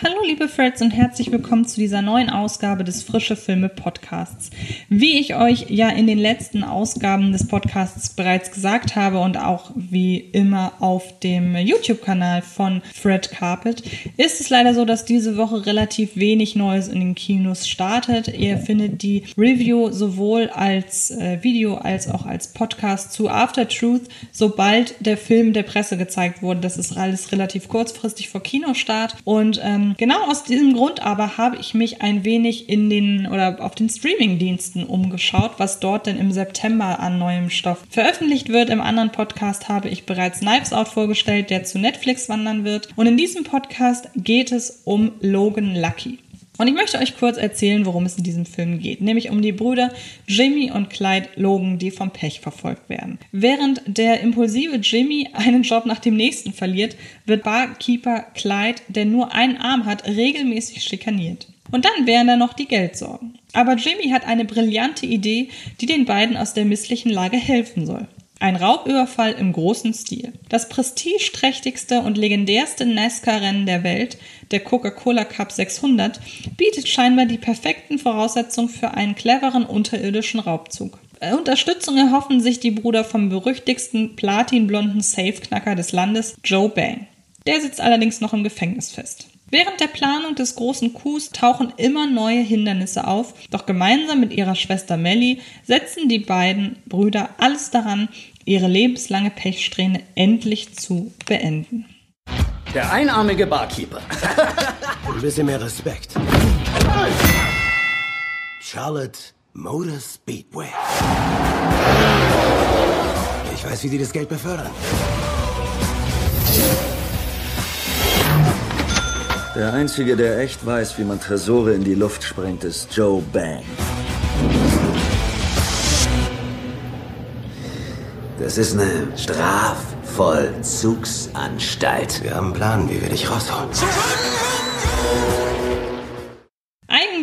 Hallo liebe Freds und herzlich willkommen zu dieser neuen Ausgabe des Frische Filme Podcasts. Wie ich euch ja in den letzten Ausgaben des Podcasts bereits gesagt habe und auch wie immer auf dem YouTube-Kanal von Fred Carpet, ist es leider so, dass diese Woche relativ wenig Neues in den Kinos startet. Ihr findet die Review sowohl als äh, Video als auch als Podcast zu After Truth, sobald der Film der Presse gezeigt wurde. Das ist alles relativ kurzfristig vor Kinostart und ähm, genau aus diesem Grund aber habe ich mich ein wenig in den oder auf den Streaming-Diensten umgeschaut, was dort denn im September an neuem Stoff veröffentlicht wird. Im anderen Podcast habe ich bereits Knives Out vorgestellt, der zu Netflix wandern wird. Und in diesem Podcast geht es um Logan Lucky. Und ich möchte euch kurz erzählen, worum es in diesem Film geht, nämlich um die Brüder Jimmy und Clyde Logan, die vom Pech verfolgt werden. Während der impulsive Jimmy einen Job nach dem nächsten verliert, wird Barkeeper Clyde, der nur einen Arm hat, regelmäßig schikaniert. Und dann wären da noch die Geldsorgen. Aber Jimmy hat eine brillante Idee, die den beiden aus der misslichen Lage helfen soll. Ein Raubüberfall im großen Stil. Das prestigeträchtigste und legendärste NASCAR-Rennen der Welt, der Coca-Cola Cup 600, bietet scheinbar die perfekten Voraussetzungen für einen cleveren unterirdischen Raubzug. Unterstützung erhoffen sich die Brüder vom berüchtigsten platinblonden Safeknacker des Landes, Joe Bang. Der sitzt allerdings noch im Gefängnis fest. Während der Planung des großen Coups tauchen immer neue Hindernisse auf, doch gemeinsam mit ihrer Schwester Melly setzen die beiden Brüder alles daran, ihre lebenslange Pechsträhne endlich zu beenden. Der einarmige Barkeeper. Ein bisschen mehr Respekt. Charlotte Motor Speedway. Ich weiß, wie die das Geld befördern. Der Einzige, der echt weiß, wie man Tresore in die Luft sprengt, ist Joe Bang. Das ist eine Strafvollzugsanstalt. Wir haben einen Plan, wie wir dich rausholen.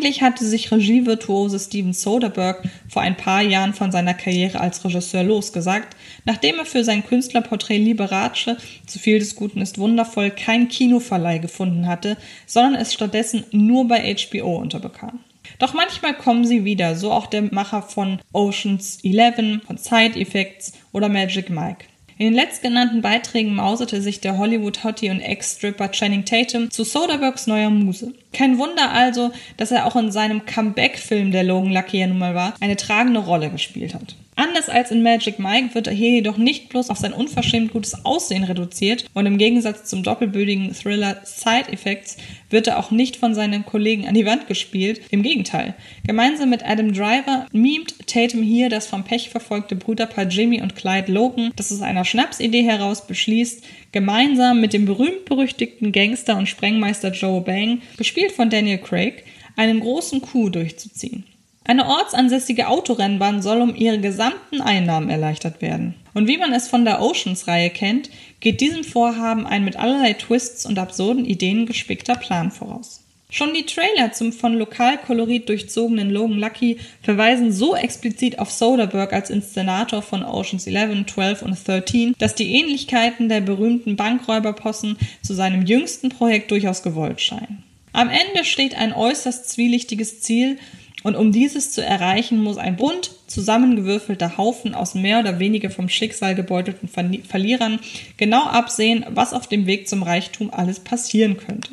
Eigentlich hatte sich Regievirtuose Steven Soderbergh vor ein paar Jahren von seiner Karriere als Regisseur losgesagt, nachdem er für sein Künstlerporträt Liberace, zu viel des Guten ist wundervoll, kein Kinoverleih gefunden hatte, sondern es stattdessen nur bei HBO unterbekam. Doch manchmal kommen sie wieder, so auch der Macher von Oceans 11, von Side Effects oder Magic Mike. In den letztgenannten Beiträgen mauserte sich der Hollywood-Hottie und Ex-Stripper Channing Tatum zu Soderberghs neuer Muse. Kein Wunder also, dass er auch in seinem Comeback-Film, der Logan Lucky ja nun mal war, eine tragende Rolle gespielt hat. Anders als in Magic Mike wird er hier jedoch nicht bloß auf sein unverschämt gutes Aussehen reduziert und im Gegensatz zum doppelbödigen Thriller Side Effects wird er auch nicht von seinen Kollegen an die Wand gespielt. Im Gegenteil. Gemeinsam mit Adam Driver mimt Tatum hier das vom Pech verfolgte Brüderpaar Jimmy und Clyde Logan, das aus einer Schnapsidee heraus beschließt, gemeinsam mit dem berühmt-berüchtigten Gangster und Sprengmeister Joe Bang, gespielt von Daniel Craig, einen großen Coup durchzuziehen. Eine ortsansässige Autorennbahn soll um ihre gesamten Einnahmen erleichtert werden. Und wie man es von der Oceans-Reihe kennt, geht diesem Vorhaben ein mit allerlei Twists und absurden Ideen gespickter Plan voraus. Schon die Trailer zum von Lokalkolorit durchzogenen Logan Lucky verweisen so explizit auf Soderbergh als Inszenator von Oceans 11, 12 und 13, dass die Ähnlichkeiten der berühmten Bankräuberpossen zu seinem jüngsten Projekt durchaus gewollt scheinen. Am Ende steht ein äußerst zwielichtiges Ziel, und um dieses zu erreichen, muss ein bunt zusammengewürfelter Haufen aus mehr oder weniger vom Schicksal gebeutelten Verlierern genau absehen, was auf dem Weg zum Reichtum alles passieren könnte.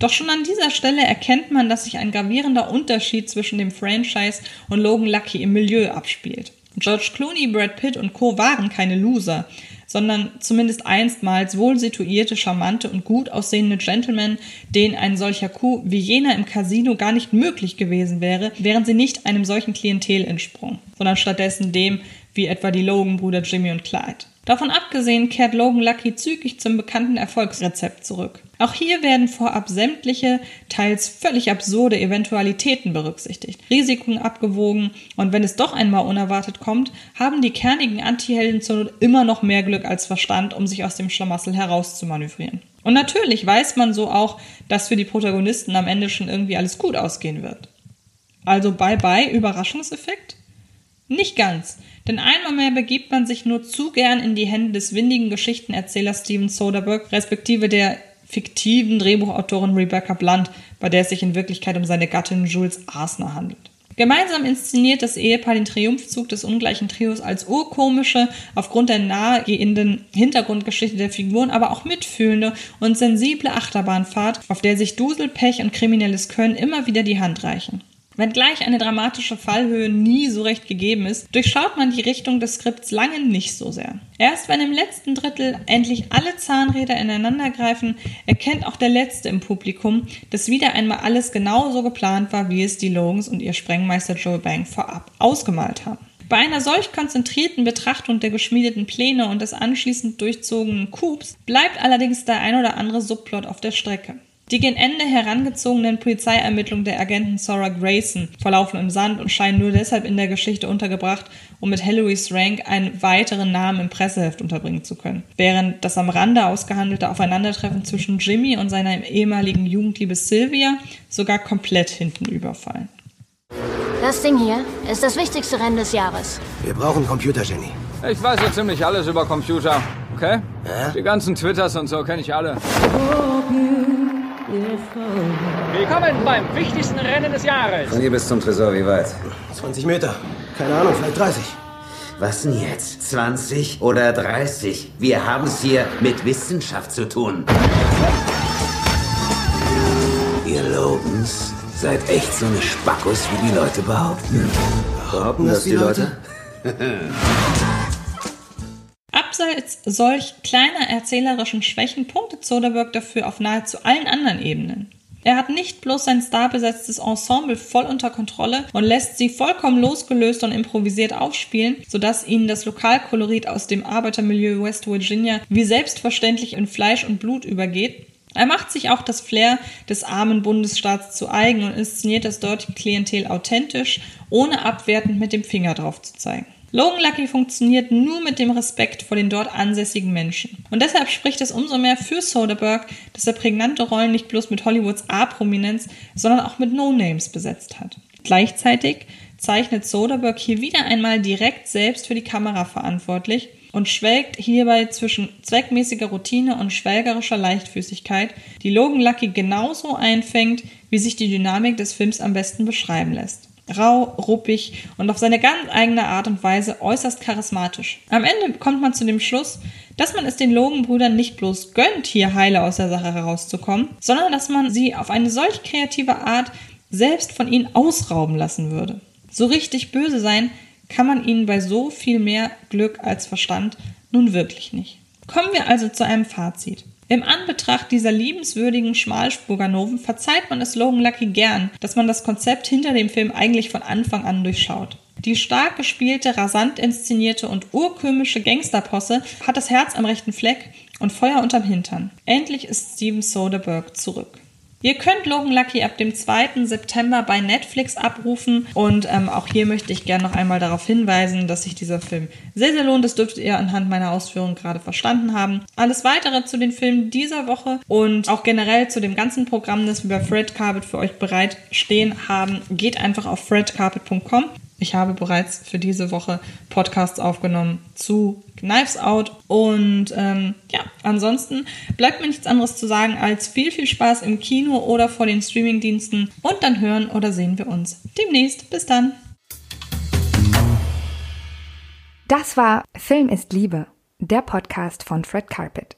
Doch schon an dieser Stelle erkennt man, dass sich ein gravierender Unterschied zwischen dem Franchise und Logan Lucky im Milieu abspielt. George Clooney, Brad Pitt und Co. waren keine Loser sondern zumindest einstmals wohl situierte, charmante und gut aussehende Gentlemen, denen ein solcher Coup wie jener im Casino gar nicht möglich gewesen wäre, wären sie nicht einem solchen Klientel entsprungen, sondern stattdessen dem, wie etwa die Logan-Brüder Jimmy und Clyde. Davon abgesehen kehrt Logan Lucky zügig zum bekannten Erfolgsrezept zurück. Auch hier werden vorab sämtliche, teils völlig absurde Eventualitäten berücksichtigt, Risiken abgewogen und wenn es doch einmal unerwartet kommt, haben die kernigen Antihelden zur Not immer noch mehr Glück als Verstand, um sich aus dem Schlamassel herauszumanövrieren. Und natürlich weiß man so auch, dass für die Protagonisten am Ende schon irgendwie alles gut ausgehen wird. Also bye bye Überraschungseffekt? Nicht ganz, denn einmal mehr begibt man sich nur zu gern in die Hände des windigen Geschichtenerzählers Steven Soderbergh, respektive der fiktiven Drehbuchautorin Rebecca Blunt, bei der es sich in Wirklichkeit um seine Gattin Jules Arsner handelt. Gemeinsam inszeniert das Ehepaar den Triumphzug des ungleichen Trios als urkomische, aufgrund der nahegehenden Hintergrundgeschichte der Figuren, aber auch mitfühlende und sensible Achterbahnfahrt, auf der sich Dusel, Pech und kriminelles Können immer wieder die Hand reichen. Wenngleich eine dramatische Fallhöhe nie so recht gegeben ist, durchschaut man die Richtung des Skripts lange nicht so sehr. Erst wenn im letzten Drittel endlich alle Zahnräder ineinandergreifen, erkennt auch der Letzte im Publikum, dass wieder einmal alles genauso geplant war, wie es die Logans und ihr Sprengmeister Joe Bang vorab ausgemalt haben. Bei einer solch konzentrierten Betrachtung der geschmiedeten Pläne und des anschließend durchzogenen Coups bleibt allerdings der ein oder andere Subplot auf der Strecke. Die gen Ende herangezogenen Polizeiermittlungen der Agenten Sora Grayson verlaufen im Sand und scheinen nur deshalb in der Geschichte untergebracht, um mit Hilary Rank einen weiteren Namen im Presseheft unterbringen zu können. Während das am Rande ausgehandelte Aufeinandertreffen zwischen Jimmy und seiner ehemaligen Jugendliebe Sylvia sogar komplett hinten überfallen. Das Ding hier ist das wichtigste Rennen des Jahres. Wir brauchen Computer, Jenny. Ich weiß so ziemlich alles über Computer, okay? Ja? Die ganzen Twitters und so kenne ich alle. Willkommen beim wichtigsten Rennen des Jahres. Von hier bis zum Tresor, wie weit? 20 Meter. Keine Ahnung, vielleicht 30. Was denn jetzt? 20 oder 30? Wir haben es hier mit Wissenschaft zu tun. Ihr Logans seid echt so eine Spackos, wie die Leute behaupten. Behaupten das die Leute? Abseits solch kleiner erzählerischen Schwächen punktet Soderbergh dafür auf nahezu allen anderen Ebenen. Er hat nicht bloß sein starbesetztes Ensemble voll unter Kontrolle und lässt sie vollkommen losgelöst und improvisiert aufspielen, sodass ihnen das Lokalkolorit aus dem Arbeitermilieu West Virginia wie selbstverständlich in Fleisch und Blut übergeht. Er macht sich auch das Flair des armen Bundesstaats zu eigen und inszeniert das dortige Klientel authentisch, ohne abwertend mit dem Finger drauf zu zeigen. Logan Lucky funktioniert nur mit dem Respekt vor den dort ansässigen Menschen. Und deshalb spricht es umso mehr für Soderbergh, dass er prägnante Rollen nicht bloß mit Hollywoods A-Prominenz, sondern auch mit No-Names besetzt hat. Gleichzeitig zeichnet Soderbergh hier wieder einmal direkt selbst für die Kamera verantwortlich und schwelgt hierbei zwischen zweckmäßiger Routine und schwelgerischer Leichtfüßigkeit, die Logan Lucky genauso einfängt, wie sich die Dynamik des Films am besten beschreiben lässt rau, ruppig und auf seine ganz eigene Art und Weise äußerst charismatisch. Am Ende kommt man zu dem Schluss, dass man es den Logan-Brüdern nicht bloß gönnt, hier heile aus der Sache herauszukommen, sondern dass man sie auf eine solch kreative Art selbst von ihnen ausrauben lassen würde. So richtig böse sein kann man ihnen bei so viel mehr Glück als Verstand nun wirklich nicht. Kommen wir also zu einem Fazit. Im Anbetracht dieser liebenswürdigen Schmalspurganoven verzeiht man es Logan Lucky gern, dass man das Konzept hinter dem Film eigentlich von Anfang an durchschaut. Die stark gespielte, rasant inszenierte und urkömische Gangsterposse hat das Herz am rechten Fleck und Feuer unterm Hintern. Endlich ist Steven Soderbergh zurück. Ihr könnt Logan Lucky ab dem 2. September bei Netflix abrufen und ähm, auch hier möchte ich gerne noch einmal darauf hinweisen, dass sich dieser Film sehr, sehr lohnt. Das dürftet ihr anhand meiner Ausführungen gerade verstanden haben. Alles weitere zu den Filmen dieser Woche und auch generell zu dem ganzen Programm, das wir bei Fred Carpet für euch bereit stehen haben, geht einfach auf fredcarpet.com. Ich habe bereits für diese Woche Podcasts aufgenommen zu Knives Out. Und ähm, ja, ansonsten bleibt mir nichts anderes zu sagen als viel, viel Spaß im Kino oder vor den Streamingdiensten. Und dann hören oder sehen wir uns demnächst. Bis dann. Das war Film ist Liebe, der Podcast von Fred Carpet.